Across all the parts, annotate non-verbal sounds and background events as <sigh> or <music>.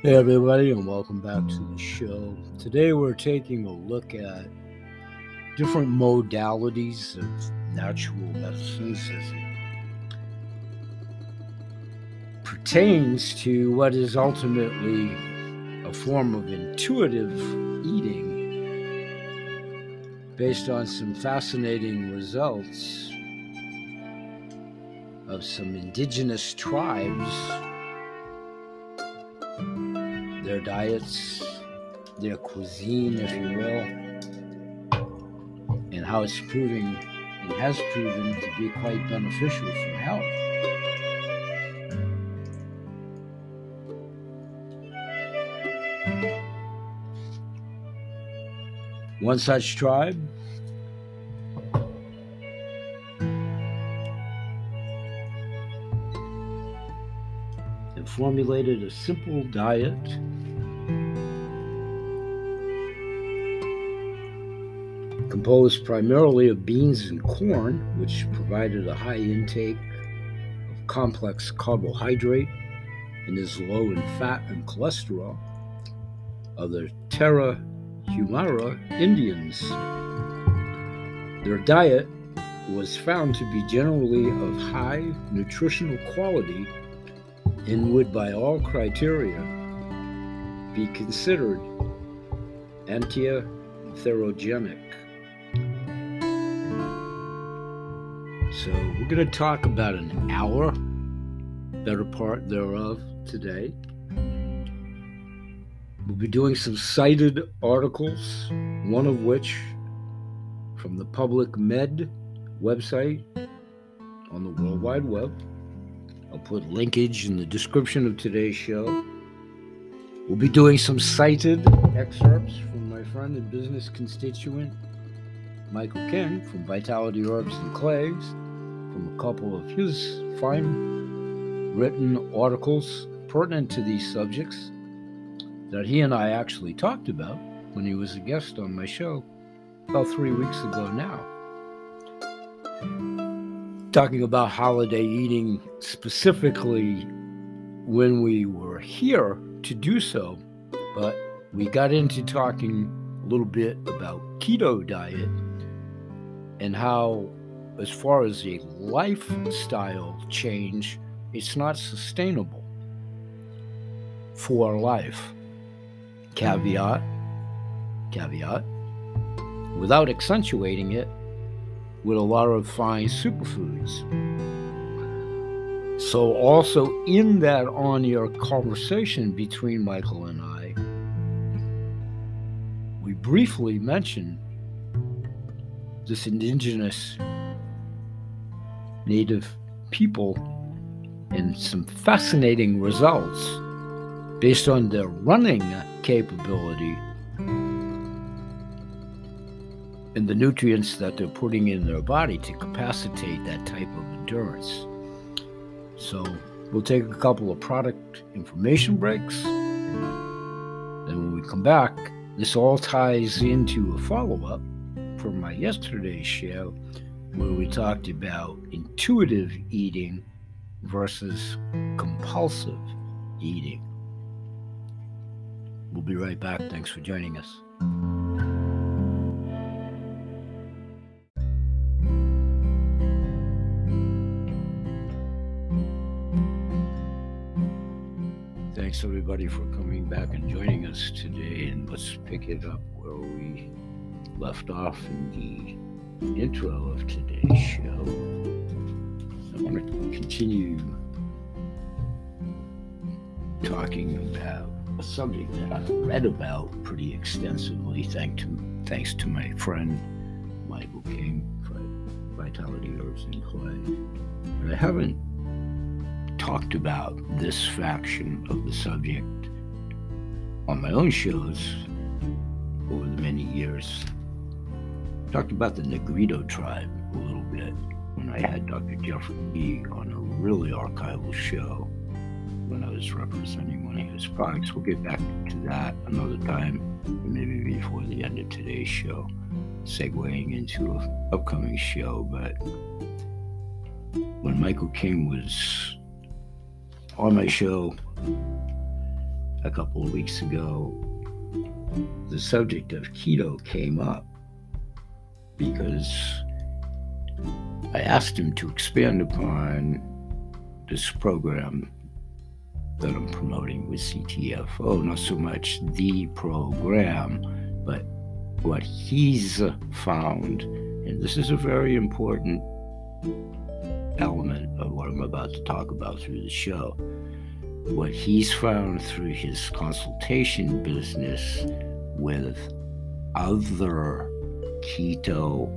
Hey, everybody, and welcome back to the show. Today, we're taking a look at different modalities of natural medicines as it pertains to what is ultimately a form of intuitive eating based on some fascinating results of some indigenous tribes their diets, their cuisine, if you will, and how it's proving and has proven to be quite beneficial for health. One such tribe formulated a simple diet composed primarily of beans and corn, which provided a high intake of complex carbohydrate and is low in fat and cholesterol, of the Terra Humara Indians. Their diet was found to be generally of high nutritional quality and would, by all criteria, be considered antiatherogenic. So, we're going to talk about an hour, better part thereof, today. We'll be doing some cited articles, one of which from the Public Med website on the World Wide Web. I'll put linkage in the description of today's show. We'll be doing some cited excerpts from my friend and business constituent, Michael King from Vitality Herbs and Clays, from a couple of his fine written articles pertinent to these subjects that he and I actually talked about when he was a guest on my show about three weeks ago now. Talking about holiday eating specifically when we were here to do so, but we got into talking a little bit about keto diet and how as far as a lifestyle change, it's not sustainable for life. Caveat, caveat, without accentuating it with a lot of fine superfoods. So, also in that on your conversation between Michael and I, we briefly mentioned this indigenous native people and some fascinating results based on their running capability and the nutrients that they're putting in their body to capacitate that type of endurance. So we'll take a couple of product information breaks. Then when we come back, this all ties into a follow up from my yesterday's show where we talked about intuitive eating versus compulsive eating. We'll be right back. Thanks for joining us. Thanks everybody for coming back and joining us today. And let's pick it up where we left off in the intro of today's show, I want to continue talking about a subject that I've read about pretty extensively, thanks to, thanks to my friend Michael King Vitality Herbs and Clay. But I haven't talked about this faction of the subject on my own shows over the many years talked about the Negrito tribe a little bit when I had Dr. Jeffrey B on a really archival show when I was representing one of his products. We'll get back to that another time, maybe before the end of today's show, segueing into an upcoming show. But when Michael King was on my show, a couple of weeks ago, the subject of keto came up because I asked him to expand upon this program that I'm promoting with CTFO, not so much the program, but what he's found, and this is a very important element of what I'm about to talk about through the show. What he's found through his consultation business with other keto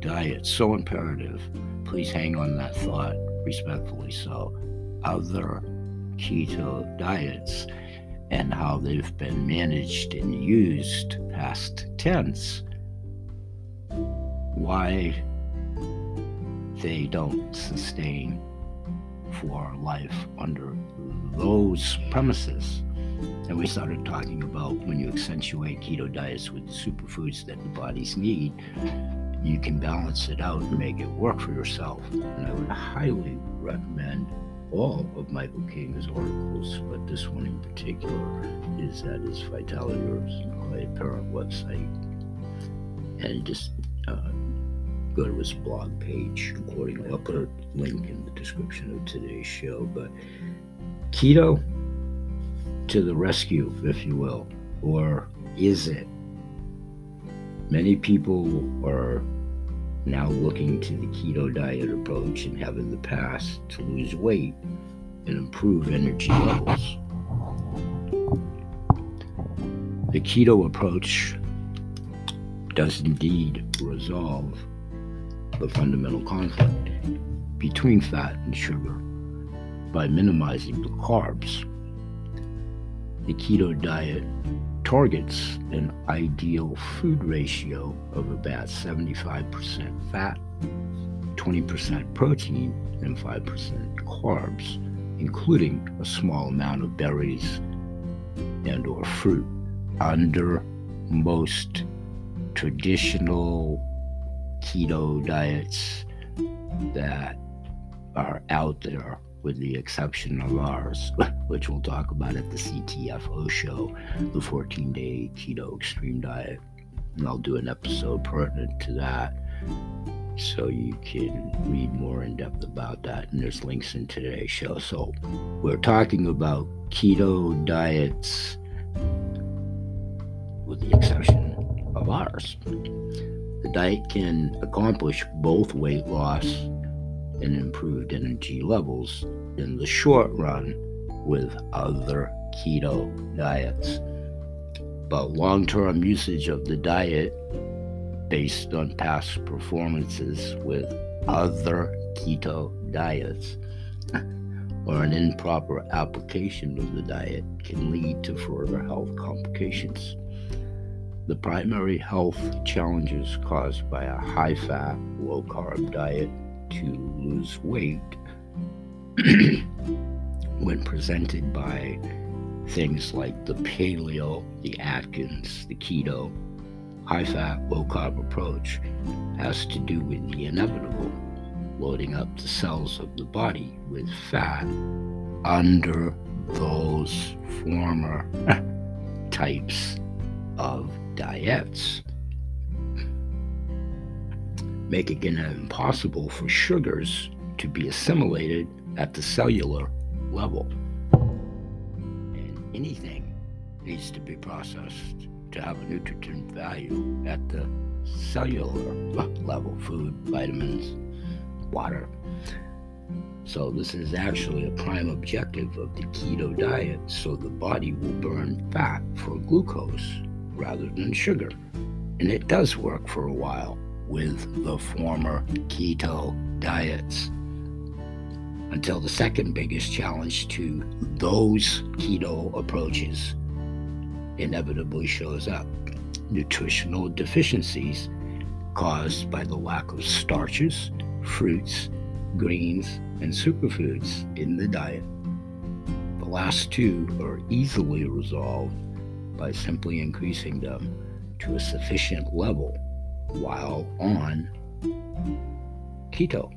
diets, so imperative. Please hang on that thought, respectfully so. Other keto diets and how they've been managed and used past tense. Why they don't sustain for life under those premises. And we started talking about when you accentuate keto diets with the superfoods that the bodies need, you can balance it out and make it work for yourself. And I would highly recommend all of Michael King's articles, but this one in particular is at his Vitality Herbs Clay Parent website. And just uh, go to his blog page accordingly. I'll put a link in the description of today's show. But keto to the rescue, if you will, or is it? Many people are now looking to the keto diet approach and have in the past to lose weight and improve energy levels. The keto approach does indeed resolve the fundamental conflict between fat and sugar by minimizing the carbs. The keto diet targets an ideal food ratio of about 75% fat, 20% protein, and 5% carbs, including a small amount of berries and or fruit. Under most traditional keto diets that are out there, with the exception of ours, <laughs> which we'll talk about at the CTFO show, the 14 day keto extreme diet. And I'll do an episode pertinent to that so you can read more in depth about that. And there's links in today's show. So we're talking about keto diets, with the exception of ours. The diet can accomplish both weight loss and improved energy levels in the short run with other keto diets. But long term usage of the diet based on past performances with other keto diets <laughs> or an improper application of the diet can lead to further health complications. The primary health challenges caused by a high fat, low carb diet to lose weight <clears throat> when presented by things like the paleo, the Atkins, the keto, high fat, low carb approach has to do with the inevitable loading up the cells of the body with fat under those former <laughs> types of diets, making it impossible for sugars to be assimilated at the cellular level. And anything needs to be processed to have a nutritive value at the cellular level food, vitamins, water. So, this is actually a prime objective of the keto diet so the body will burn fat for glucose rather than sugar. And it does work for a while with the former keto diets. Until the second biggest challenge to those keto approaches inevitably shows up nutritional deficiencies caused by the lack of starches, fruits, greens, and superfoods in the diet. The last two are easily resolved by simply increasing them to a sufficient level while on keto.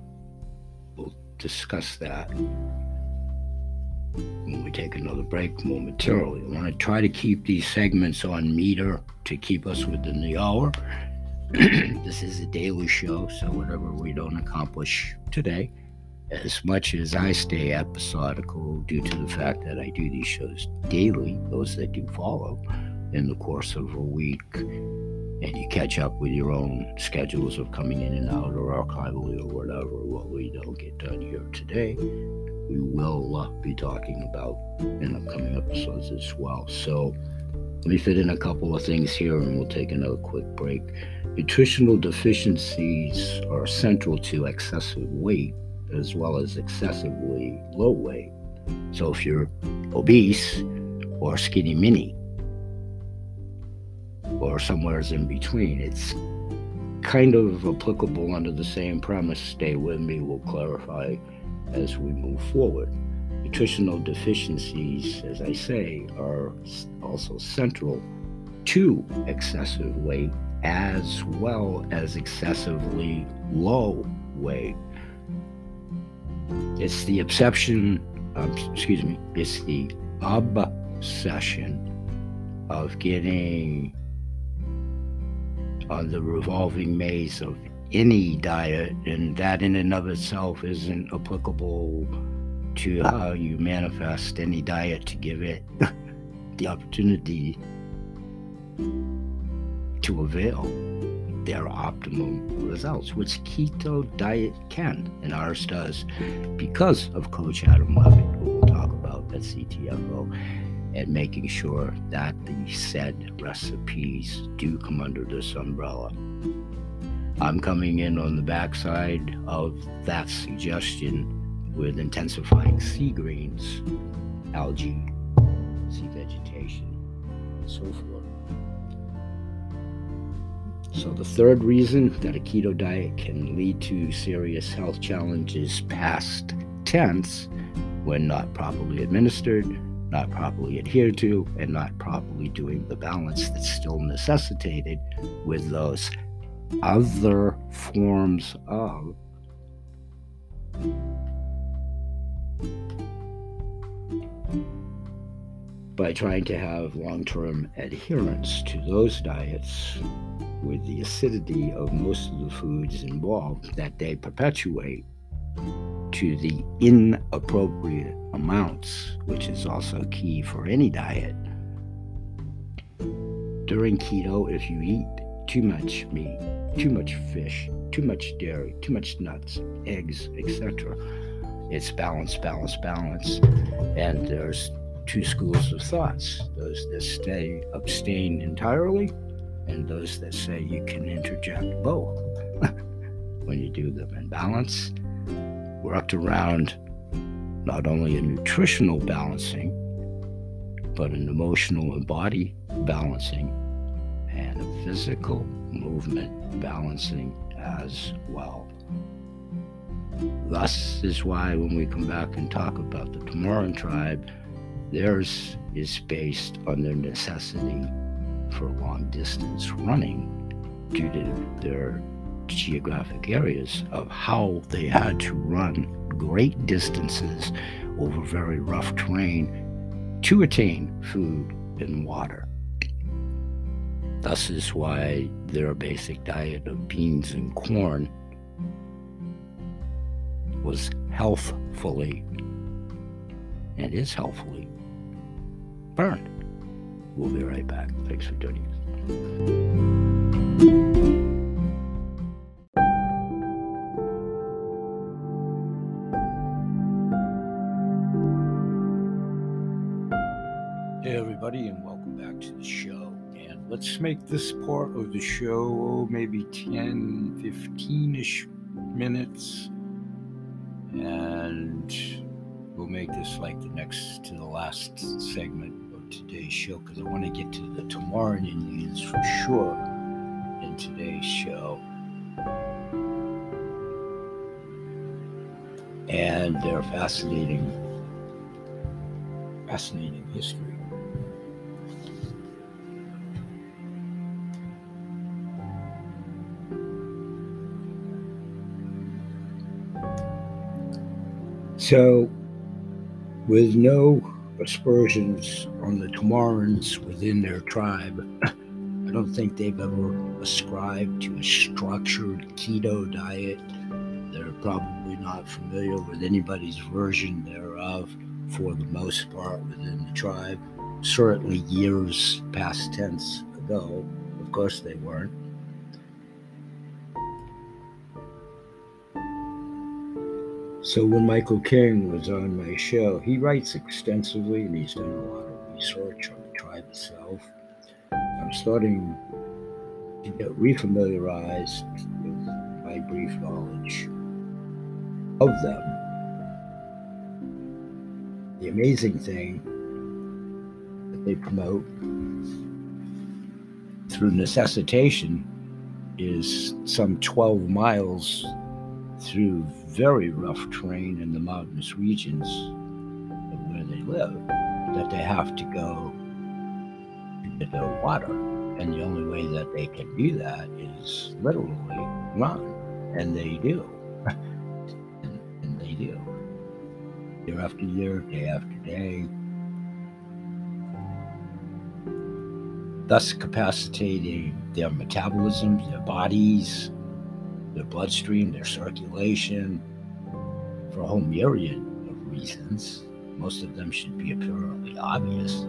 We'll discuss that when we take another break momentarily. I want to try to keep these segments on meter to keep us within the hour. <clears throat> this is a daily show, so whatever we don't accomplish today, as much as I stay episodical due to the fact that I do these shows daily, those that do follow in the course of a week, catch up with your own schedules of coming in and out or archivally or whatever, what we don't get done here today, we will uh, be talking about in upcoming episodes as well. So let me fit in a couple of things here and we'll take another quick break. Nutritional deficiencies are central to excessive weight as well as excessively low weight. So if you're obese or skinny mini or somewhere's in between, it's kind of applicable under the same premise. Stay with me, we'll clarify as we move forward. Nutritional deficiencies, as I say, are also central to excessive weight as well as excessively low weight. It's the obsession, um, excuse me, it's the obsession of getting on the revolving maze of any diet, and that in and of itself isn't applicable to how you manifest any diet to give it <laughs> the opportunity to avail their optimum results, which keto diet can, and ours does, because of Coach Adam Levitt, who we'll talk about at CTFO, and making sure that the said recipes do come under this umbrella. I'm coming in on the backside of that suggestion with intensifying sea greens, algae, sea vegetation, and so forth. So, the third reason that a keto diet can lead to serious health challenges past tense when not properly administered, not properly adhered to, and not properly doing the balance that's still necessitated with those other forms of by trying to have long term adherence to those diets with the acidity of most of the foods involved that they perpetuate to the inappropriate amounts, which is also key for any diet. During keto, if you eat too much meat, too much fish, too much dairy, too much nuts, eggs, etc. It's balance, balance, balance. And there's two schools of thoughts those that stay abstain entirely, and those that say you can interject both <laughs> when you do them in balance. Worked around not only a nutritional balancing, but an emotional and body balancing and a physical movement balancing as well. Thus is why when we come back and talk about the Tamaran tribe, theirs is based on their necessity for long distance running due to their geographic areas of how they had to run great distances over very rough terrain to attain food and water. Thus is why their basic diet of beans and corn was healthfully and is healthfully burned. We'll be right back. Thanks for joining us. Make this part of the show oh, maybe 10, 15 ish minutes. And we'll make this like the next to the last segment of today's show because I want to get to the Tamaran Indians for sure in today's show. And their fascinating, fascinating history. So with no aspersions on the Tamarans within their tribe. I don't think they've ever ascribed to a structured keto diet. They're probably not familiar with anybody's version thereof for the most part within the tribe. Certainly years past tense ago. Of course they weren't. So when Michael King was on my show, he writes extensively and he's done a lot of research on the tribe itself. I'm starting to get refamiliarized with my brief knowledge of them. The amazing thing that they promote through necessitation is some 12 miles through very rough terrain in the mountainous regions of where they live that they have to go to get their water. And the only way that they can do that is literally run. And they do. <laughs> and, and they do. Year after year, day after day. Thus capacitating their metabolism, their bodies, their bloodstream, their circulation, for a whole myriad of reasons. Most of them should be apparently obvious.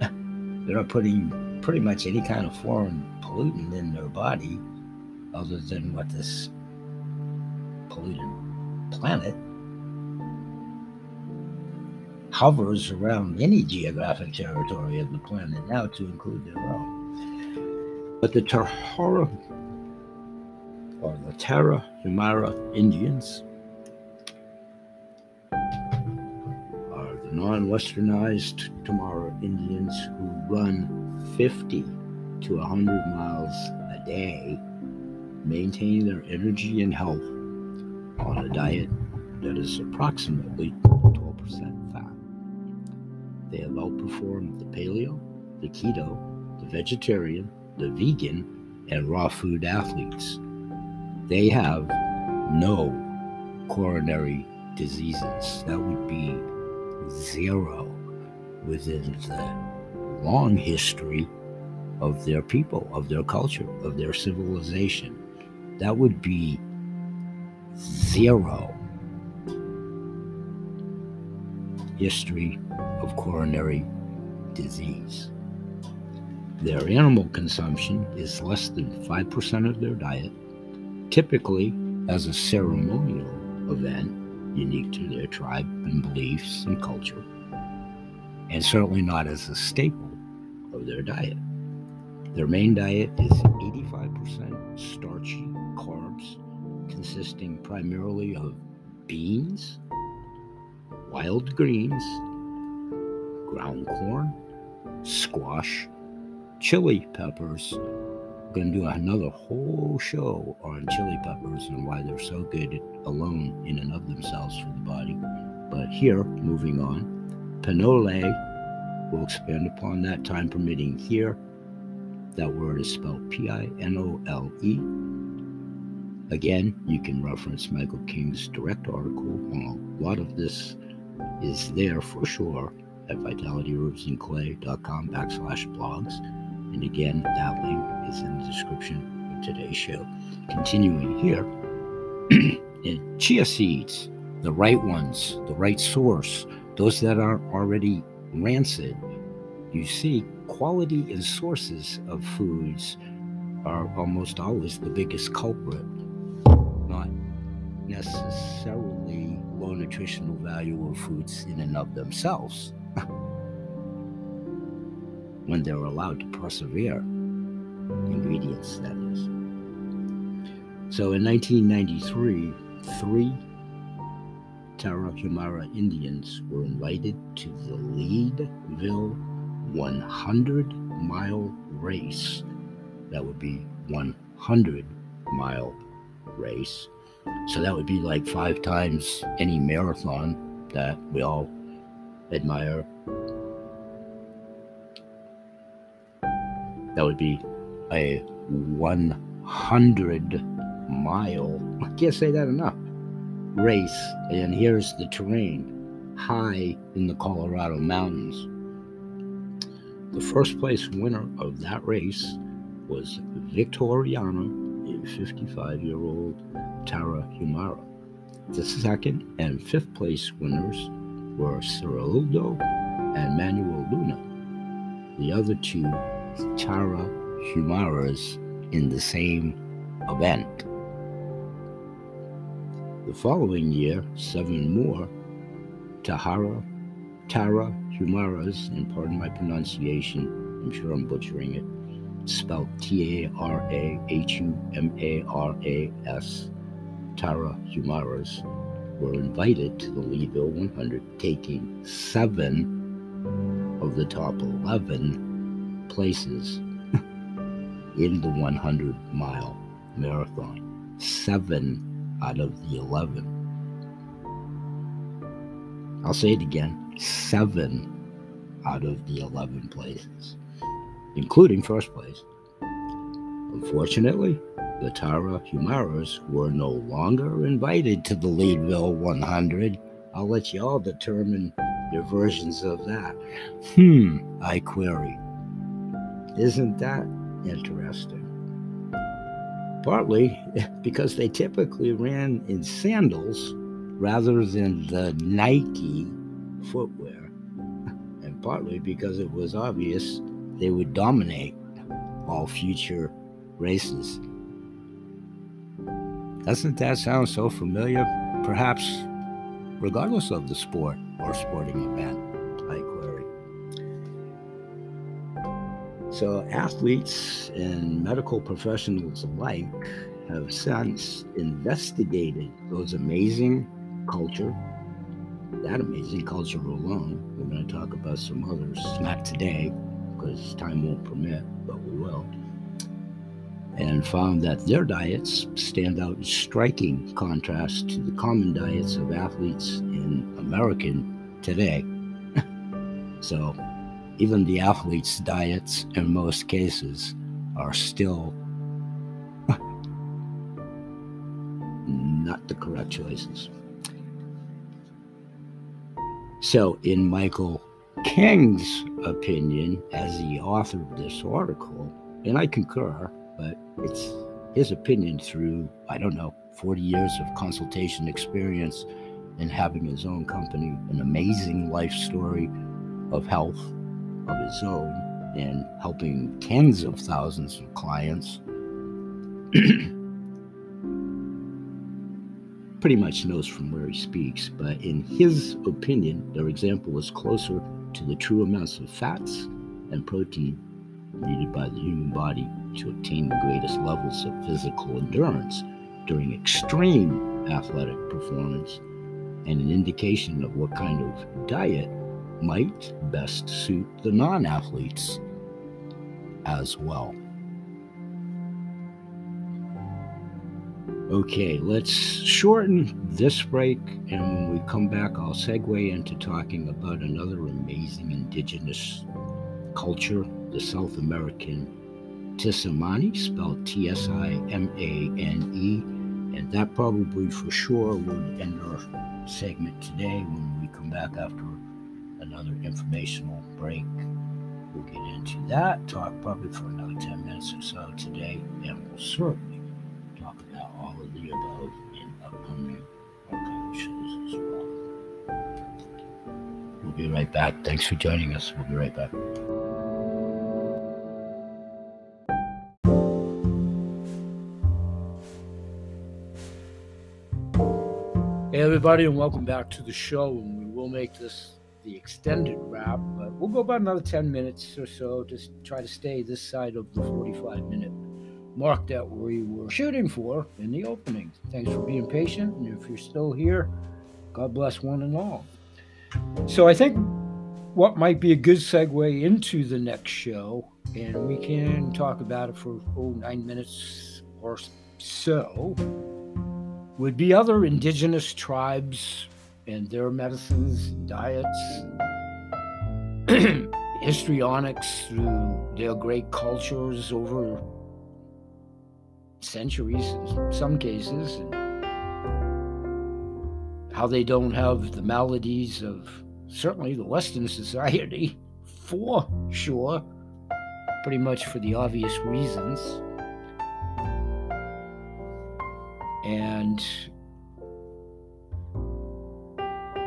<laughs> They're not putting pretty much any kind of foreign pollutant in their body other than what this polluted planet hovers around any geographic territory of the planet now to include their own. But the Tahara or the Tarahumara Indians are the non-westernized Tamara Indians who run 50 to 100 miles a day, maintain their energy and health on a diet that is approximately 12% fat. They have outperformed the paleo, the keto, the vegetarian, the vegan, and raw food athletes they have no coronary diseases. That would be zero within the long history of their people, of their culture, of their civilization. That would be zero history of coronary disease. Their animal consumption is less than 5% of their diet typically as a ceremonial event unique to their tribe and beliefs and culture, and certainly not as a staple of their diet. Their main diet is 85% starchy carbs, consisting primarily of beans, wild greens, ground corn, squash, chili peppers, going to do another whole show on chili peppers and why they're so good alone in and of themselves for the body. But here, moving on, pinole, we'll expand upon that time permitting here. That word is spelled P I N O L E. Again, you can reference Michael King's direct article. Well, a lot of this is there for sure at vitalityherbsandclay.com backslash blogs. And again, that link is in the description of today's show. Continuing here, <clears throat> in chia seeds, the right ones, the right source, those that aren't already rancid. You see, quality and sources of foods are almost always the biggest culprit, not necessarily low nutritional value of foods in and of themselves. <laughs> when they're allowed to persevere. Ingredients, that is. So in 1993, three Tarahumara Indians were invited to the Leadville 100 mile race. That would be 100 mile race. So that would be like five times any marathon that we all admire That would be a 100 mile. I can't say that enough. race, and here's the terrain high in the Colorado mountains. The first place winner of that race was Victoriano, a 55 year old Tarahumara. The second and fifth place winners were Cirildo and Manuel Luna. The other two Tara Humaras in the same event. The following year, seven more Tahara, Tara Humaras, and pardon my pronunciation, I'm sure I'm butchering it, spelled T A R A H U M A R A S, Tara Humaras, were invited to the Leadville 100, taking seven of the top 11 places in the 100 mile marathon. Seven out of the 11. I'll say it again seven out of the 11 places, including first place. Unfortunately, the Tarahumaras were no longer invited to the Leadville 100. I'll let you all determine your versions of that. Hmm, I query. Isn't that interesting? Partly <laughs> because they typically ran in sandals rather than the Nike footwear, <laughs> and partly because it was obvious they would dominate all future races. Doesn't that sound so familiar? Perhaps regardless of the sport or sporting event, So, athletes and medical professionals alike have since investigated those amazing culture, that amazing culture alone. We're going to talk about some others, not today, because time won't permit, but we will and found that their diets stand out in striking contrast to the common diets of athletes in American today. <laughs> so, even the athletes' diets, in most cases, are still <laughs> not the correct choices. So, in Michael King's opinion, as the author of this article, and I concur, but it's his opinion through, I don't know, 40 years of consultation experience and having his own company, an amazing life story of health of his own, and helping tens of thousands of clients. <clears throat> Pretty much knows from where he speaks, but in his opinion, their example was closer to the true amounts of fats and protein needed by the human body to obtain the greatest levels of physical endurance during extreme athletic performance and an indication of what kind of diet might best suit the non athletes as well. Okay, let's shorten this break, and when we come back, I'll segue into talking about another amazing indigenous culture, the South American Tisimane, spelled T S I M A N E. And that probably for sure would end our segment today when we come back after another informational break. We'll get into that, talk probably for another 10 minutes or so today, and we'll certainly talk about all of the above in upcoming archive shows as well. We'll be right back. Thanks for joining us. We'll be right back. Hey, everybody, and welcome back to the show. And we will make this the extended wrap, but we'll go about another 10 minutes or so. Just try to stay this side of the 45 minute mark that we were shooting for in the opening. Thanks for being patient. And if you're still here, God bless one and all. So I think what might be a good segue into the next show, and we can talk about it for oh, nine minutes or so would be other indigenous tribes and their medicines, diets, <clears throat> histrionics through their great cultures over centuries in some cases. how they don't have the maladies of certainly the Western society, <laughs> for sure, pretty much for the obvious reasons. And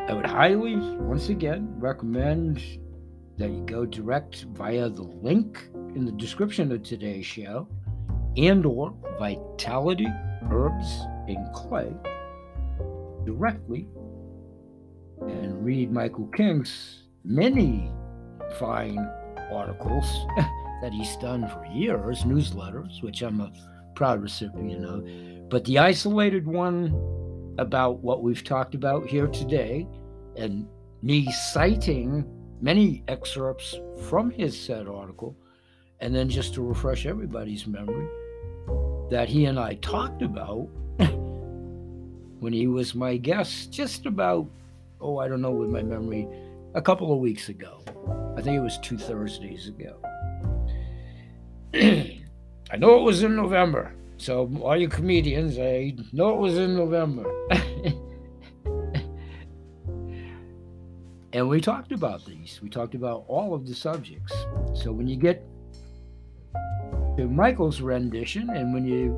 I would highly, once again, recommend that you go direct via the link in the description of today's show and or Vitality Herbs and Clay directly and read Michael King's many fine articles <laughs> that he's done for years, newsletters, which I'm a proud recipient of. But the isolated one about what we've talked about here today and me citing many excerpts from his said article, and then just to refresh everybody's memory, that he and I talked about <laughs> when he was my guest just about, oh, I don't know with my memory, a couple of weeks ago. I think it was two Thursdays ago. <clears throat> I know it was in November. So, all you comedians, I know it was in November. <laughs> and we talked about these. We talked about all of the subjects. So, when you get to Michael's rendition, and when you,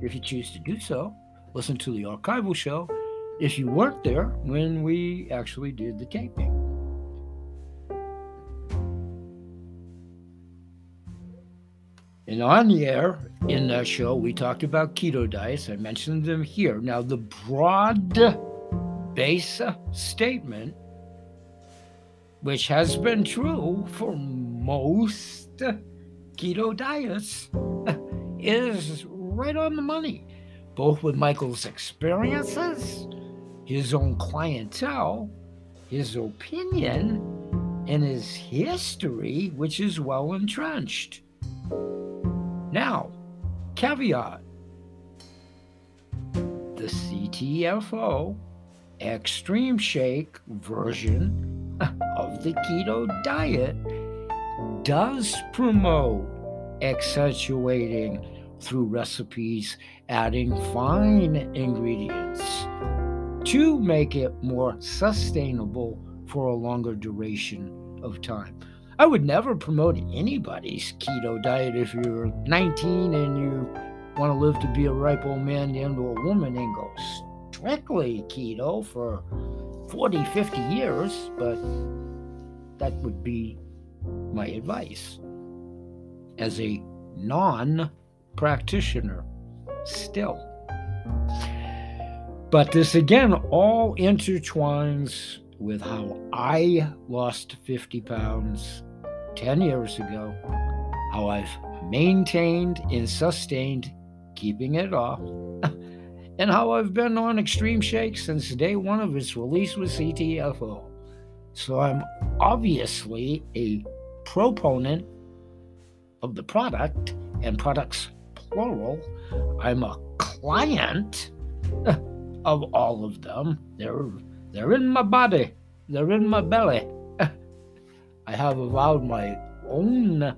if you choose to do so, listen to the archival show if you weren't there when we actually did the taping. And on the air in that show, we talked about keto diets. I mentioned them here. Now, the broad base statement, which has been true for most keto diets <laughs> is right on the money, both with Michael's experiences, his own clientele, his opinion, and his history, which is well entrenched. Now, caveat the CTFO extreme shake version of the keto diet does promote accentuating through recipes, adding fine ingredients to make it more sustainable for a longer duration of time. I would never promote anybody's keto diet if you're 19 and you want to live to be a ripe old man and a woman and go strictly keto for 40, 50 years, but that would be my advice as a non practitioner still. But this again all intertwines with how I lost 50 pounds 10 years ago, how I've maintained and sustained keeping it off, <laughs> and how I've been on Extreme Shake since day one of its release with CTFO. So I'm obviously a proponent of the product and products plural. I'm a client <laughs> of all of them. They're they're in my body. They're in my belly. <laughs> I have avowed my own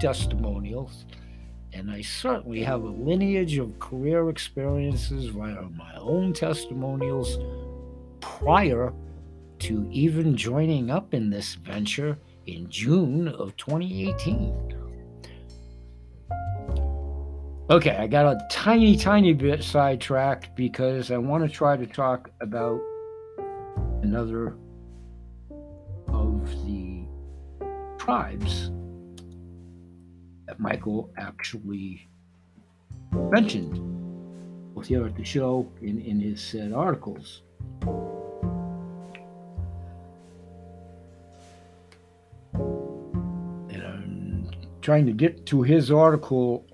testimonials, and I certainly have a lineage of career experiences via my own testimonials prior to even joining up in this venture in June of 2018. Okay, I got a tiny, tiny bit sidetracked because I want to try to talk about another of the tribes that Michael actually mentioned both here at the show in, in his said articles. And I'm trying to get to his article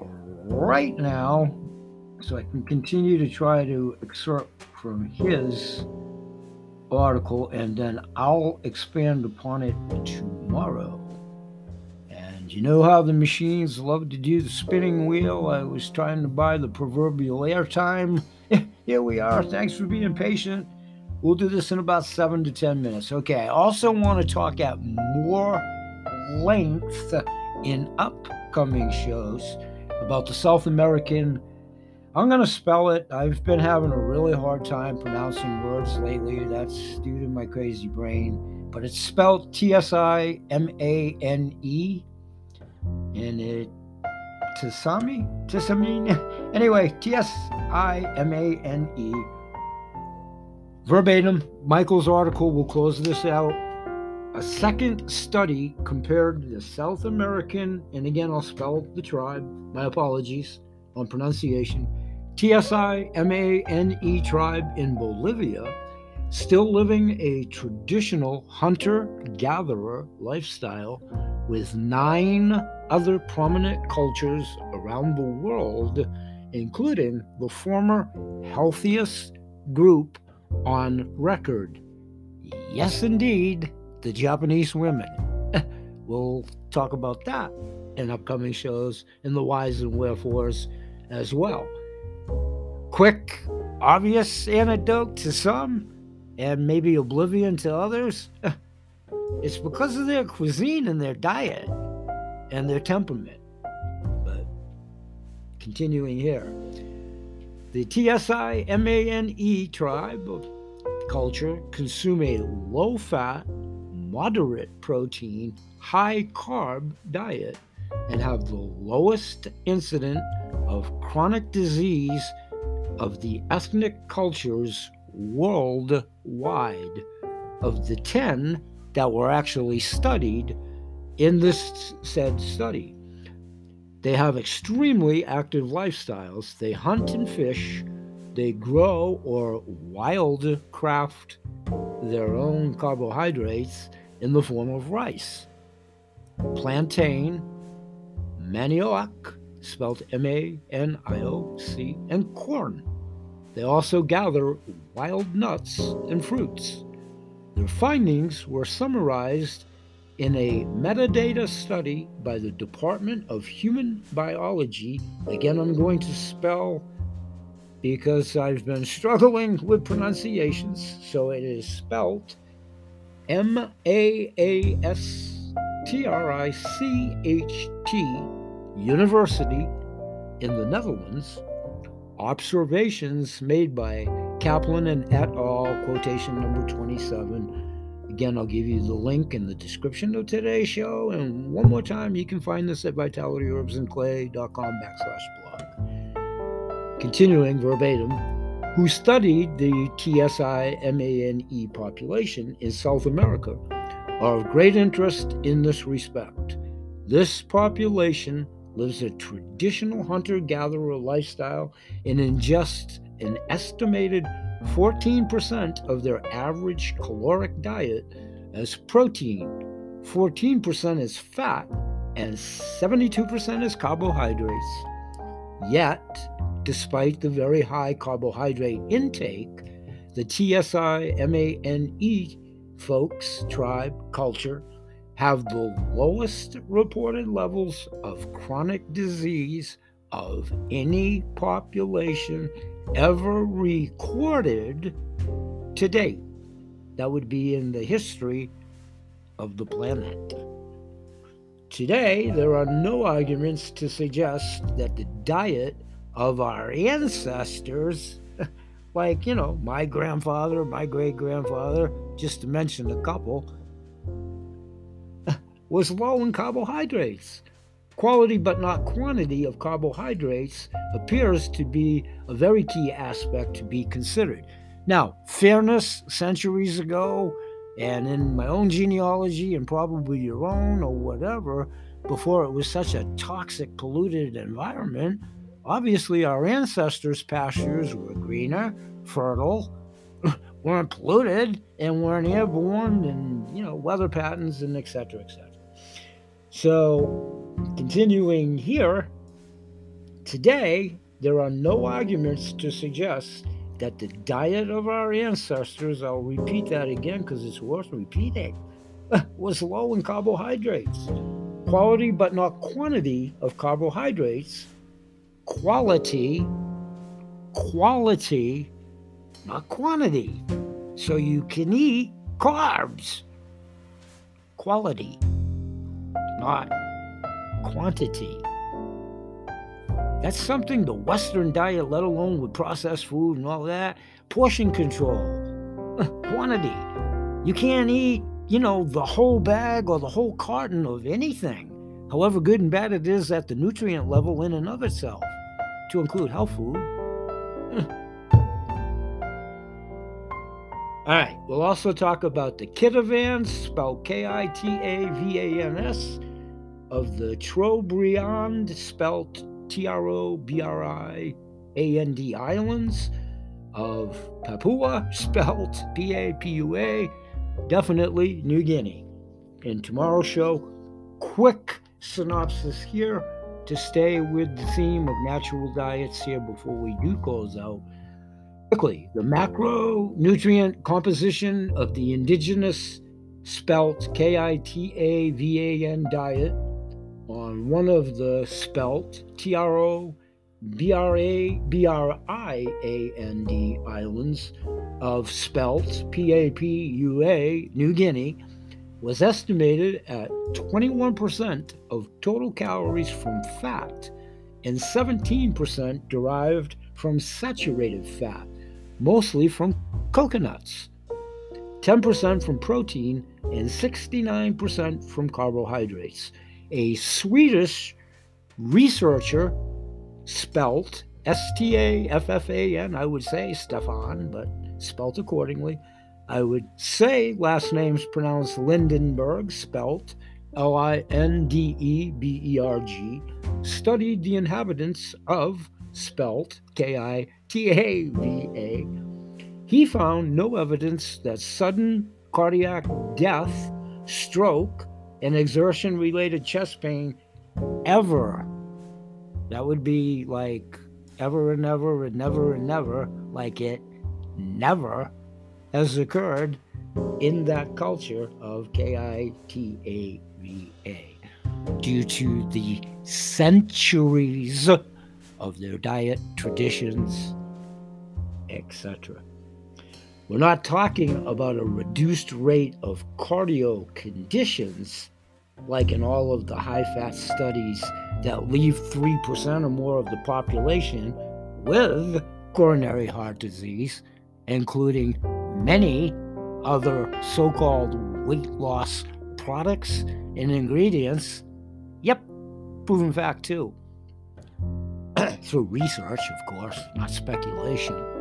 right now so I can continue to try to excerpt from his article and then I'll expand upon it tomorrow. And you know how the machines love to do the spinning wheel? I was trying to buy the proverbial airtime. <laughs> Here we are. Thanks for being patient. We'll do this in about seven to 10 minutes. Okay, I also want to talk at more length in upcoming shows about the South American I'm going to spell it. I've been having a really hard time pronouncing words lately. That's due to my crazy brain. But it's spelled T S I M A N E. And it. Tisami? Tisami? <laughs> Anyway, T S I M A N E. Verbatim, Michael's article will close this out. A second study compared the South American, and again, I'll spell the tribe, my apologies on pronunciation, TSI MANE tribe in Bolivia, still living a traditional hunter gatherer lifestyle with nine other prominent cultures around the world, including the former healthiest group on record. Yes, indeed, the Japanese women. <laughs> we'll talk about that in upcoming shows in the whys and wherefores as well. Quick, obvious anecdote to some, and maybe oblivion to others. <laughs> It's because of their cuisine and their diet and their temperament. But continuing here, the TSI MANE tribe of culture consume a low fat, moderate protein, high carb diet and have the lowest incident of chronic disease of the ethnic cultures worldwide. Of the 10 that were actually studied in this said study, they have extremely active lifestyles. They hunt and fish, they grow or wildcraft their own carbohydrates in the form of rice, plantain, manioc, spelled M A N I O C, and corn. They also gather wild nuts and fruits. Their findings were summarized in a metadata study by the Department of Human Biology. Again, I'm going to spell because I've been struggling with pronunciations, so it is spelled M A A S T R I C H T University in the Netherlands. Observations made by Kaplan and et al., quotation number 27 Again, I'll give you the link in the description of today's show. And one more time, you can find this at vitalityherbsandclay.com backslash blog. Continuing verbatim, who studied the Tsimane population in South America are of great interest in this respect. This population lives a traditional hunter gatherer lifestyle and ingests an estimated 14% of their average caloric diet as protein, 14% as fat, and 72% as carbohydrates. Yet, despite the very high carbohydrate intake, the TSI MANE folks, tribe, culture, have the lowest reported levels of chronic disease of any population ever recorded to date. That would be in the history of the planet. Today, there are no arguments to suggest that the diet of our ancestors, <laughs> like, you know, my grandfather, my great grandfather, just to mention a couple, was low in carbohydrates. Quality but not quantity of carbohydrates appears to be a very key aspect to be considered. Now, fairness centuries ago, and in my own genealogy, and probably your own or whatever, before it was such a toxic, polluted environment, obviously our ancestors' pastures were greener, fertile, <laughs> weren't polluted, and weren't airborne, and you know, weather patterns, and etc. etc. So Continuing here, today there are no arguments to suggest that the diet of our ancestors, I'll repeat that again because it's worth repeating, <laughs> was low in carbohydrates. Quality but not quantity of carbohydrates. Quality, quality, not quantity. So you can eat carbs. Quality, not quantity. That's something the Western diet, let alone with processed food and all that, portion control, quantity. You can't eat, you know, the whole bag or the whole carton of anything, however good and bad it is at the nutrient level in and of itself, to include health food. All right, we'll also talk about the Kitavans, spelled K I T A V A N S, of the Trobriand, spelled T R O B R I A N D Islands, of Papua, <laughs> spelled P A P U A, definitely New Guinea. In tomorrow's show, quick synopsis here to stay with the theme of natural diets here before we do close out. Quickly, the macronutrient composition of the indigenous spelt K I T A V A N diet on one of the spelt T R O B R A B R I A N D islands of spelt P A P U A New Guinea was estimated at 21% of total calories from fat and 17% derived from saturated fat mostly from coconuts, 10% from protein, and 69% from carbohydrates. A Swedish researcher, spelt S T A F F A N, I would say Stefan, but spelt accordingly. I would say last name's pronounced Lindenberg, spelt L I N D E B E R G, studied the inhabitants of spelt K I T A V A, he found no evidence that sudden cardiac death, stroke, and exertion related chest pain ever, that would be like ever and ever and never and never, like it never has occurred in that culture of K I T A V A due to the centuries of their diet, traditions, etc. We're not talking about a reduced rate of cardio conditions like in all of the high fat studies that leave 3% or more of the population with coronary heart disease, including many other so called weight loss products and ingredients. Yep, proven fact too. <clears throat> through research, of course, not speculation.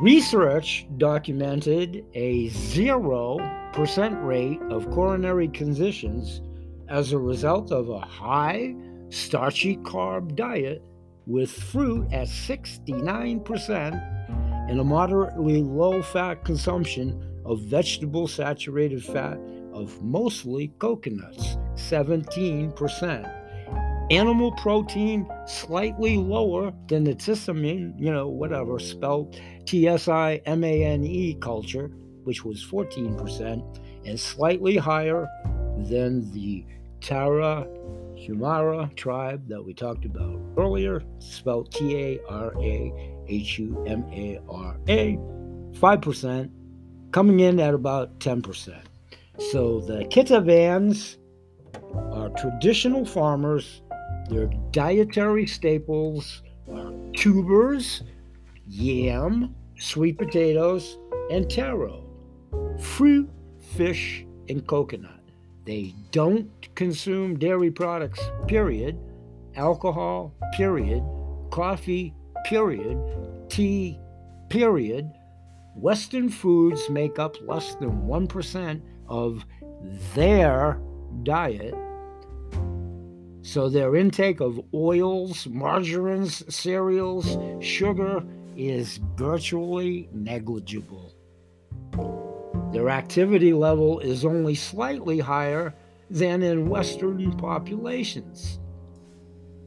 Research documented a 0% rate of coronary conditions as a result of a high starchy carb diet with fruit at 69% and a moderately low fat consumption of vegetable saturated fat of mostly coconuts, 17% animal protein slightly lower than the tissamine, you know, whatever, spelled T S I M A N E culture, which was 14%, and slightly higher than the Tara Humara tribe that we talked about earlier, spelled T A R A H U M A R A, 5%, coming in at about 10%. So the Kitavans are traditional farmers their dietary staples are tubers, yam, sweet potatoes, and taro, fruit, fish, and coconut. They don't consume dairy products, period, alcohol, period, coffee, period, tea, period. Western foods make up less than 1% of their diet so their intake of oils, margarines, cereals, sugar is virtually negligible. Their activity level is only slightly higher than in Western populations.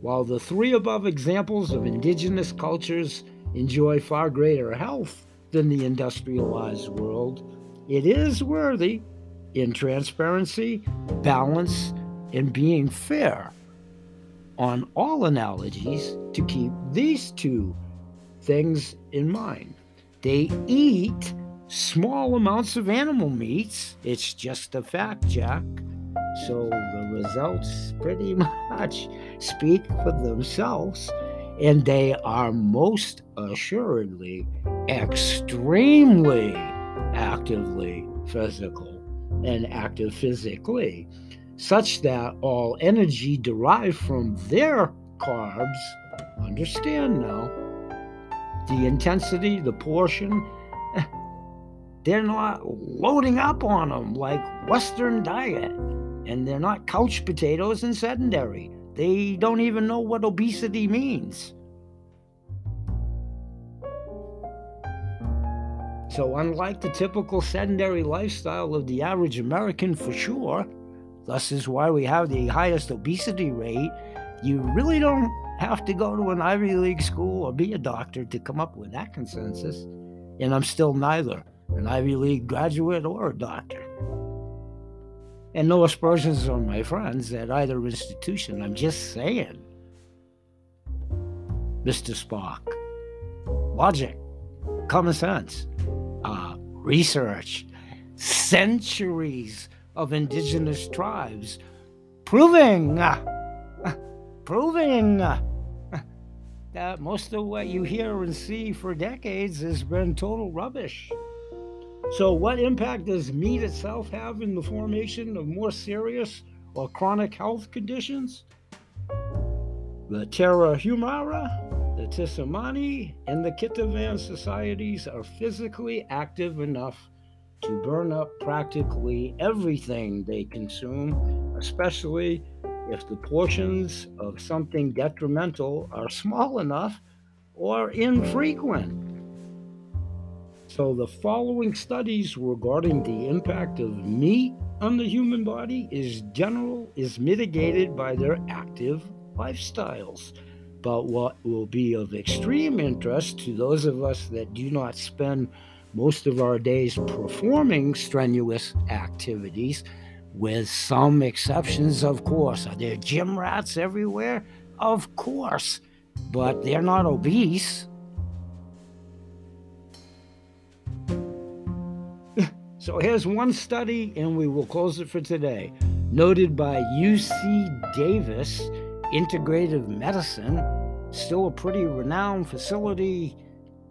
While the three above examples of indigenous cultures enjoy far greater health than the industrialized world, it is worthy in transparency, balance, and being fair on all analogies to keep these two things in mind. They eat small amounts of animal meats, it's just a fact, Jack, So the results pretty <laughs> much speak for themselves, and they are most assuredly extremely actively physical and active physically, such that all energy derived from their carbs, understand now, the intensity, the portion, eh, they're not loading up on them like Western diet. And they're not couch potatoes and sedentary. They don't even know what obesity means. So, unlike the typical sedentary lifestyle of the average American, for sure, thus is why we have the highest obesity rate, you really don't have to go to an Ivy League school or be a doctor to come up with that consensus. And I'm still neither an Ivy League graduate or a doctor. And no aspersions on my friends at either institution. I'm just saying. Mr. Spock. Logic, common sense, uh, research, centuries of indigenous tribes proving, <laughs> proving uh, that most of what you hear and see for decades has been total rubbish. So, what impact does meat itself have in the formation of more serious or chronic health conditions? The Tarahumara, the Tsimane, and the Kitavan societies are physically active enough to burn up practically everything they consume, especially if the portions of something detrimental are small enough or infrequent. So, the following studies regarding the impact of meat on the human body is general, is mitigated by their active lifestyles. But what will be of extreme interest to those of us that do not spend most of our days performing strenuous activities, with some exceptions, of course. Are there gym rats everywhere? Of course, but they're not obese. <laughs> So here's one study, and we will close it for today. Noted by UC Davis Integrative Medicine, still a pretty renowned facility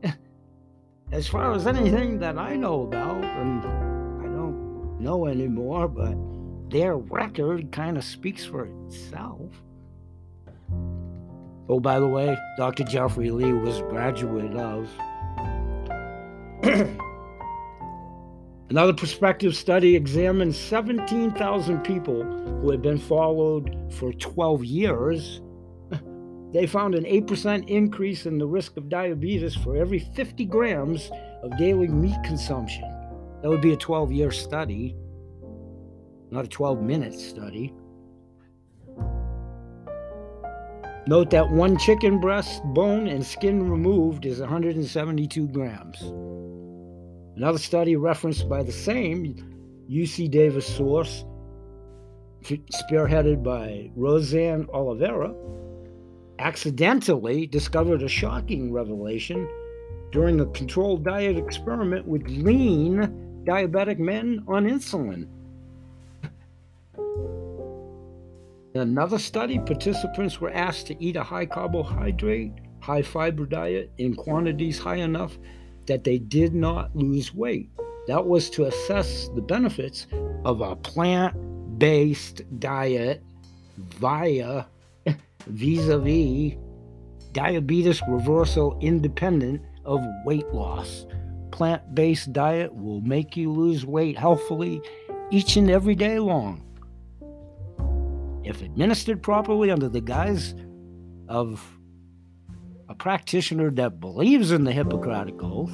<laughs> as far as anything that I know about, and know anymore, but their record kind of speaks for itself. Oh, by the way, Dr. Jeffrey Lee was graduate of. <clears throat> Another prospective study examined 17,000 people who had been followed for 12 years. <laughs> They found an 8% increase in the risk of diabetes for every 50 grams of daily meat consumption. That would be a 12 year study, not a 12 minute study. Note that one chicken breast, bone, and skin removed is 172 grams. Another study referenced by the same UC Davis source, spearheaded by Roseanne Oliveira, accidentally discovered a shocking revelation during a controlled diet experiment with lean diabetic men on insulin. In another study, participants were asked to eat a high carbohydrate, high fiber diet in quantities high enough that they did not lose weight. That was to assess the benefits of a plant based diet via vis a vis diabetes reversal independent of weight loss. Plant based diet will make you lose weight healthfully each and every day long. If administered properly under the guise of a practitioner that believes in the Hippocratic Oath.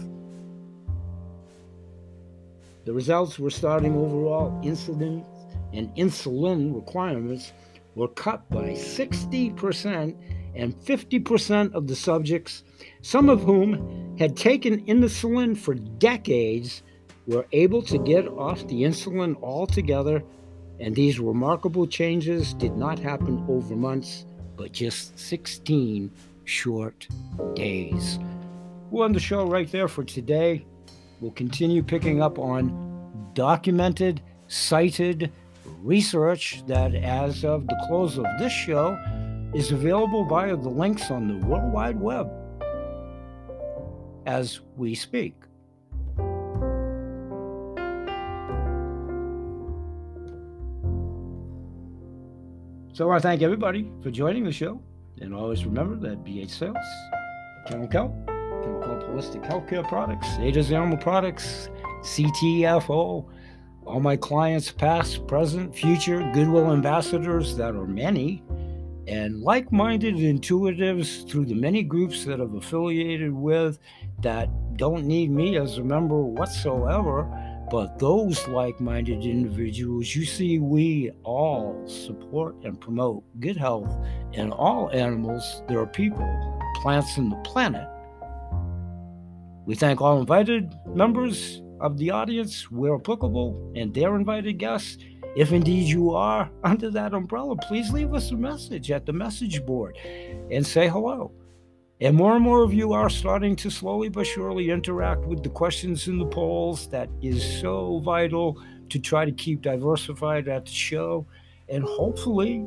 The results were starting overall incidence and insulin requirements were cut by 60% and 50% of the subjects, some of whom had taken insulin for decades, were able to get off the insulin altogether. And these remarkable changes did not happen over months, but just 16 short days. We'll end the show right there for today. We'll continue picking up on documented, cited, research that, as of the close of this show, is available via the links on the World Wide Web as we speak. So I thank everybody for joining the show. And always remember that BH Sales, Chemical, Chemical Holistic Healthcare Products, Ada's Animal Products, CTFO, all my clients, past, present, future, Goodwill ambassadors that are many, and like minded intuitives through the many groups that I've affiliated with that don't need me as a member whatsoever but those like minded individuals, you see, we all support and promote good health in all animals. There are people, plants, and the planet. We thank all invited members of the audience where applicable and their invited guests. If indeed you are under that umbrella, please leave us a message at the message board and say hello. And more and more of you are starting to slowly but surely interact with the questions in the polls. That is so vital to try to keep diversified at the show and hopefully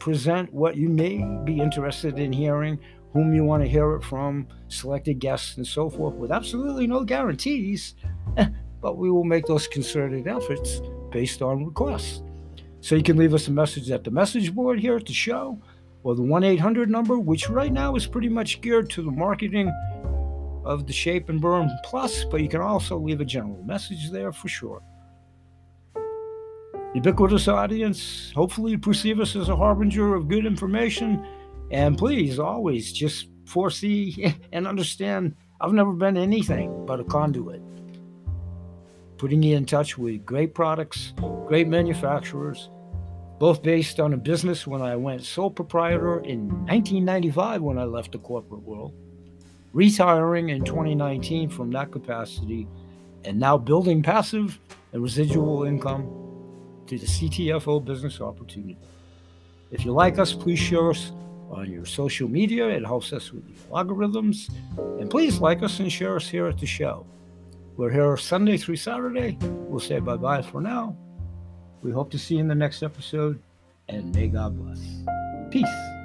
present what you may be interested in hearing, whom you want to hear it from, selected guests, and so forth, with absolutely no guarantees. <laughs> but we will make those concerted efforts based on requests. So you can leave us a message at the message board here at the show or the 1 800 number, which right now is pretty much geared to the marketing of the Shape and Burn Plus, but you can also leave a general message there for sure. Ubiquitous audience, hopefully you perceive us as a harbinger of good information, and please always just foresee <laughs> and understand I've never been anything but a conduit. Putting you in touch with great products, great manufacturers, both based on a business when I went sole proprietor in 1995 when I left the corporate world, retiring in 2019 from that capacity, and now building passive and residual income to the CTFO business opportunity. If you like us, please share us on your social media. It helps us with the algorithms. And please like us and share us here at the show. We're here Sunday through Saturday. We'll say bye bye for now. We hope to see you in the next episode, and may God bless. Peace.